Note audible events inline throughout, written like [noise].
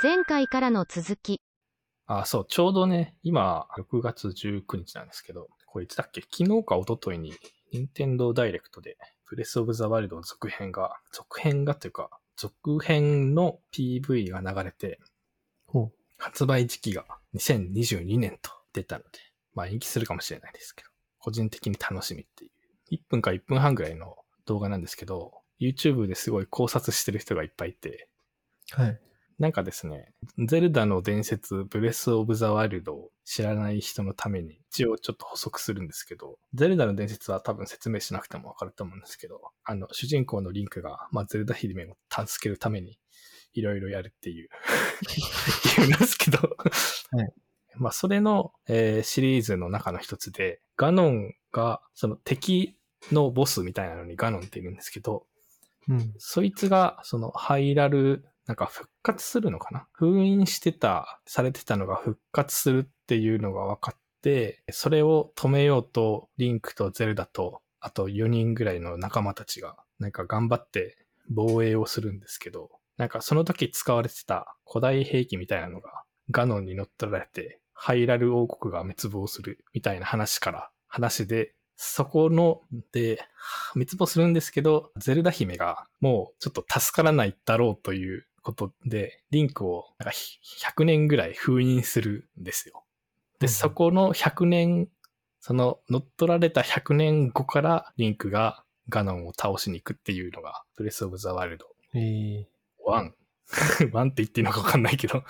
前回からの続き。あ、そう、ちょうどね、今、6月19日なんですけど、これいつだっけ？昨日か一昨日に、任天堂ダイレクトで、ブレスオブザワイルドの続編が、続編がというか、続編の PV が流れて、ほ発売時期が2022年と出たので、まあ延期するかもしれないですけど、個人的に楽しみっていう、1分か1分半ぐらいの動画なんですけど、YouTube ですごい考察してる人がいっぱいいて、う。はい。なんかですね、ゼルダの伝説、ブレスオブザワイルドを知らない人のために、一応ちょっと補足するんですけど、ゼルダの伝説は多分説明しなくてもわかると思うんですけど、あの、主人公のリンクが、まあ、ゼルダ姫を助けるために、いろいろやるっていう、言うんですけど、はいまあ、それの、えーシリーズの中の一つで、ガノンが、その敵のボスみたいなのにガノンっているんですけど、うん。そいつが、その、ハイラル、なんか復活するのかな？封印してた、されてたのが復活するっていうのが分かって、それを止めようと、リンクとゼルダと、あと4人ぐらいの仲間たちが、なんか頑張って防衛をするんですけど、なんかその時使われてた古代兵器みたいなのが、ガノンに乗っ取られて、ハイラル王国が滅亡するみたいな話から、話で、そこの、で、滅亡するんですけど、ゼルダ姫がもうちょっと助からないだろうということで、リンクをなんかひ100年ぐらい封印するんですよ。で、うんそこの100年、その乗っ取られた100年後からリンクがガノンを倒しに行くっていうのが、ブレスオブザワイルドえー、1。[laughs] 1って言っていいのかわかんないけど、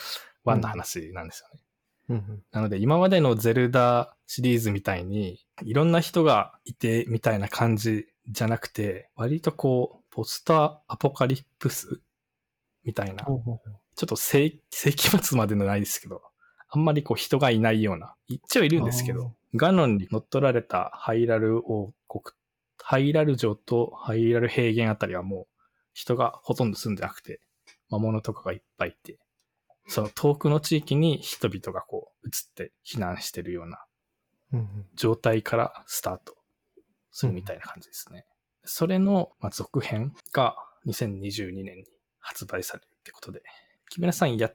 1の話なんですよね。うんうん。なので今までのゼルダシリーズみたいにいろんな人がいてみたいな感じじゃなくて、割とこう、ポスターアポカリプスみたいな、ちょっと世世紀末までのないですけど、あんまりこう人がいないような、一応いるんですけど、ガノンに乗っ取られたハイラル王国、ハイラル城とハイラル平原あたりはもう人がほとんど住んでなくて、魔物とかがいっぱいいて、その遠くの地域に人々がこう移って避難してるような。状態からスタートするみたいな感じですね。それの、まあ、続編が2022年に発売されるってことで、木村さんや、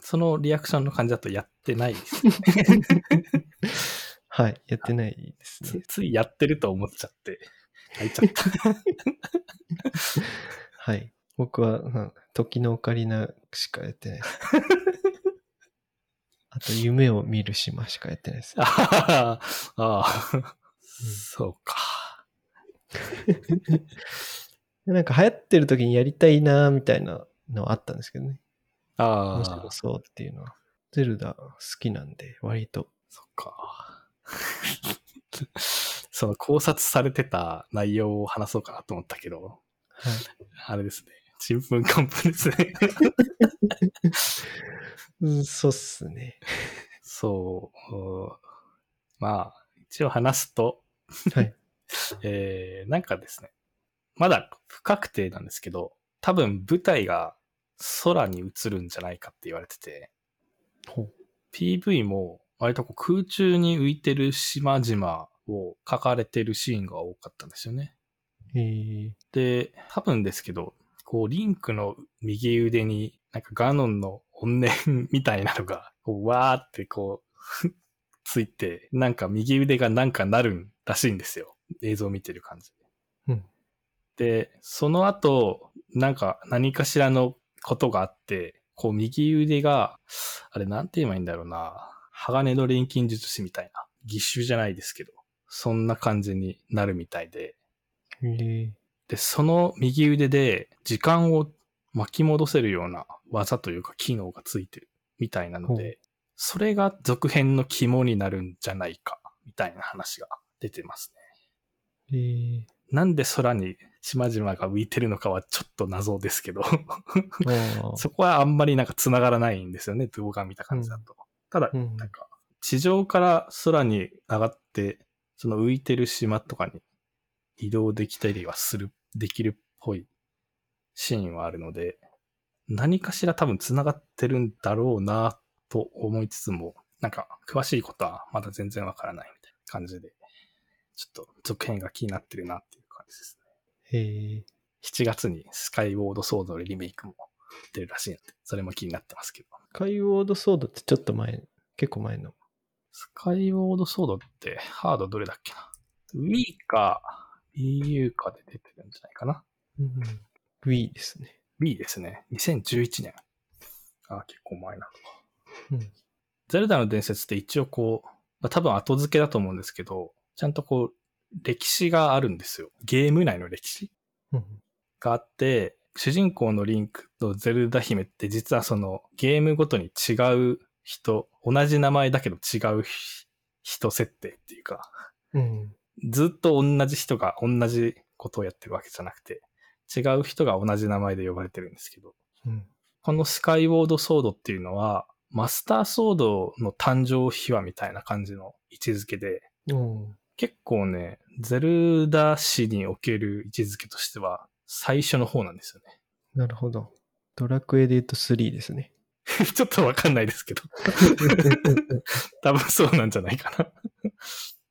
そのリアクションの感じだとやってないですね。[laughs] はい。やってないですね。つついやってると思っちゃって、泣いちゃった。[laughs] はい。僕は、うん時のオカリナしかやってないです。[laughs] あと、夢を見る島しかやってないです。ああ、ああ、そうか。なんか流行ってる時にやりたいなみたいなのはあったんですけどね。ああ面白、そうっていうのは。ゼルダ好きなんで、割と。そっか。[laughs] その考察されてた内容を話そうかなと思ったけど、はい。あれですね。ちんぷんかんぷんですね。うん、そうっすね。そう。まあ、一応話すと、はい。[laughs] えー、なんかですね、まだ不確定なんですけど、多分舞台が空に映るんじゃないかって言われてて。PV も割とこう空中に浮いてる島々を描かれてるシーンが多かったんですよね。えー、で、多分ですけど、こう、リンクの右腕に、なんかガノンの怨念みたいなのが、こう、わーってこう、ついて、なんか右腕がなんかなるんらしいんですよ。映像を見てる感じで、その後、なんか何かしらのことがあって、こう、右腕が、あれなんて言えばいいんだろうな。鋼の錬金術師みたいな。義手じゃないですけど、そんな感じになるみたいで、え。ー、で、その右腕で時間を巻き戻せるような技というか機能がついてるみたいなのほで、それが続編の肝になるんじゃないかみたいな話が出てますえ。なんで空に島々が浮いてるのかはちょっと謎ですけど、[laughs] そこはあんまりなんか繋がらないんですよね、動画見た感じだと。ただ、うんなん。か、地上から空に上がって、その浮いてる島とかに移動できたりはする、できるっぽいシーンはあるので、何かしら多分繋がってるんだろうなと思いつつも、なんか詳しいことはまだ全然わからないみたいな感じで、ちょっと続編が気になってるなっていう感じですね。えー、7月にスカイウォードソードのリメイクも出るらしいので、それも気になってますけど。スカイウォードソードってちょっと前、結構前の。スカイウォードソードってハードどれだっけな ?Wii か EU かで出てるんじゃないかな？うん、Wii ですね。Wii ですね。2011年。あ、結構前なのか。うん。ゼルダの伝説って一応こう、まあ多分後付けだと思うんですけど、ちゃんとこう、歴史があるんですよ。ゲーム内の歴史うんがあって、主人公のリンクとゼルダ姫って実はそのゲームごとに違う人、同じ名前だけど違う人設定っていうか、うん。ずっと同じ人が同じことをやってるわけじゃなくて、違う人が同じ名前で呼ばれてるんですけど、うん。このスカイウォードソードっていうのは、マスターソードの誕生秘話みたいな感じの位置づけで、お結構ね、ゼルダ史における位置づけとしては、最初の方なんですよね。なるほど。ドラクエで言うと3ですね。[laughs] ちょっとわかんないですけど。[laughs] 多分そうなんじゃないかな。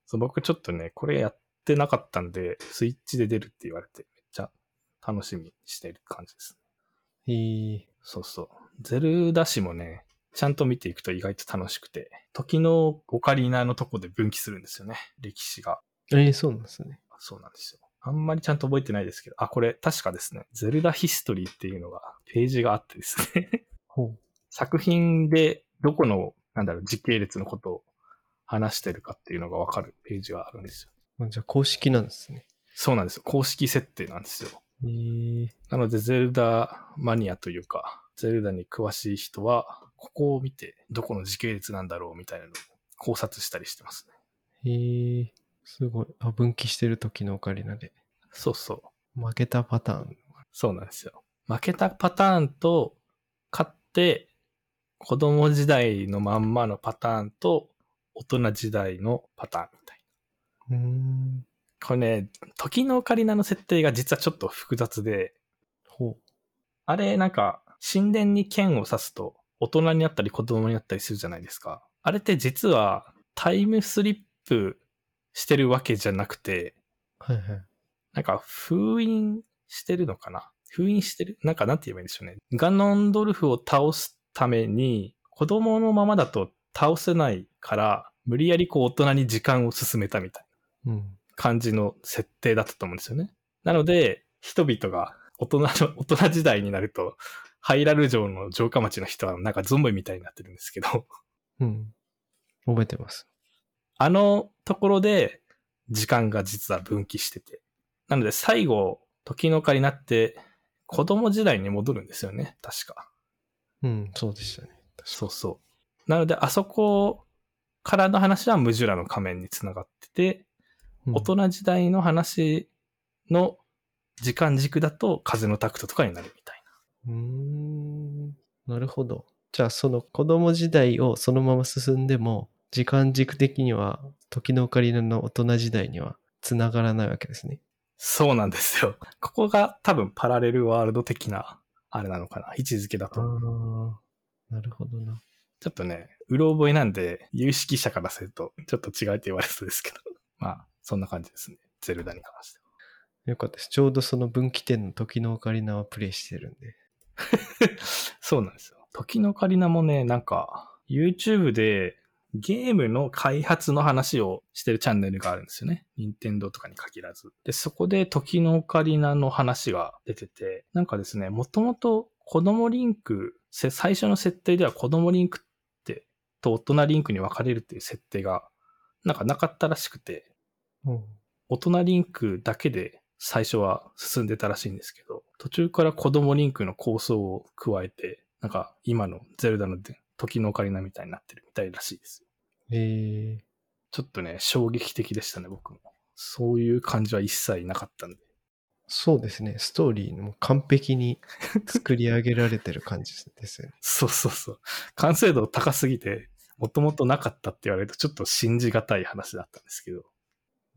そう僕ちょっとね、これやってなかったんで、スイッチで出るって言われて、めっちゃ楽しみにしてる感じです。えー、そうそう。ゼルダ史もね、ちゃんと見ていくと意外と楽しくて、時のオカリナのとこで分岐するんですよね、歴史が。えー、そうなんですね。そうなんですよ。あんまりちゃんと覚えてないですけど、あ、これ確かですね、ゼルダヒストリーっていうのが、ページがあってですね、ほ作品でどこの、なんだろう、時系列のことを話してるかっていうのがわかるページがあるんですよ。じゃあ公式なんですね。そうなんですよ。公式設定なんですよ。えー、なので、ゼルダマニアというか、ゼルダに詳しい人は、ここを見て、どこの時系列なんだろうみたいなのを考察したりしてますね。えー、すごい。あ、分岐してる時のオカリナで。そうそう。負けたパターン。そうなんですよ。負けたパターンと、勝って、子供時代のまんまのパターンと、大人時代のパターンみたいな。うーん。これね、時のオカリナの設定が実はちょっと複雑で、ほあれなんか、神殿に剣を刺すと、大人になったり子供になったりするじゃないですか。あれって実は、タイムスリップしてるわけじゃなくて、う。はいはい。なんか封印してるのかな？封印してる？なんかなんて言えばいいんでしょうね。ガノンドルフを倒すために、子供のままだと倒せないから、無理やりこう大人に時間を進めたみたいなうん。感じの設定だったと思うんですよね。なので、人々が大人の、大人時代になると、ハイラル城の城下町の人はなんかゾンビみたいになってるんですけど、うん。覚えてます。あのところで時間が実は分岐してて。なので最後、時の丘になって子供時代に戻るんですよね、確か。うん、そうでしたね。そうそう。なのであそこからの話はムジュラの仮面につながってて、うん大人時代の話の時間軸だと風のタクトとかになるみたいな。うーん。なるほど。じゃあ、その子供時代をそのまま進んでも、時間軸的には、時のオカリナの大人時代には繋がらないわけですね。そうなんですよ。ここが多分パラレルワールド的な、あれなのかな。位置づけだあと。あ、なるほどな。ちょっとね、うろ覚えなんで、有識者からすると、ちょっと違うって言われそうですけど。[laughs] まあ、そんな感じですね。ゼルダに関しては。よかったです。ちょうどその分岐点の時のオカリナはプレイしてるんで。[laughs] そうなんですよ。時のオカリナもね、なんか、YouTube でゲームの開発の話をしてるチャンネルがあるんですよね。任天堂とかに限らず。で、そこで時のオカリナの話が出てて、なんかですね、もともと子供リンク、せ最初の設定では子供リンクって、と大人リンクに分かれるっていう設定が、なんかなかったらしくて、うん。大人リンクだけで最初は進んでたらしいんですけど、途中から子供リンクの構想を加えて、なんか今のゼルダの時のオカリナみたいになってるみたいらしいです。えちょっとね、衝撃的でしたね、僕も。そういう感じは一切なかったんで。そうですね。ストーリーも完璧に [laughs] 作り上げられてる感じですよね。そうそうそう。完成度高すぎて、もともとなかったって言われるとちょっと信じがたい話だったんですけど。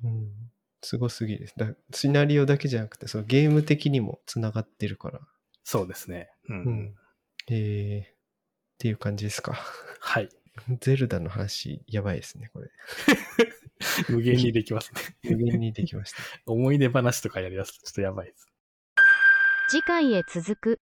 うん。すごすぎです。だシナリオだけじゃなくて、そのゲーム的にも繋がってるから。そうですね。うん。うん。えー、っていう感じですか。はい。[laughs] ゼルダの話、やばいですね、これ。[laughs] 無限にできますね。[laughs] 無限にできました。思い出話とかやりだすとちょっとやばいです。次回へ続く。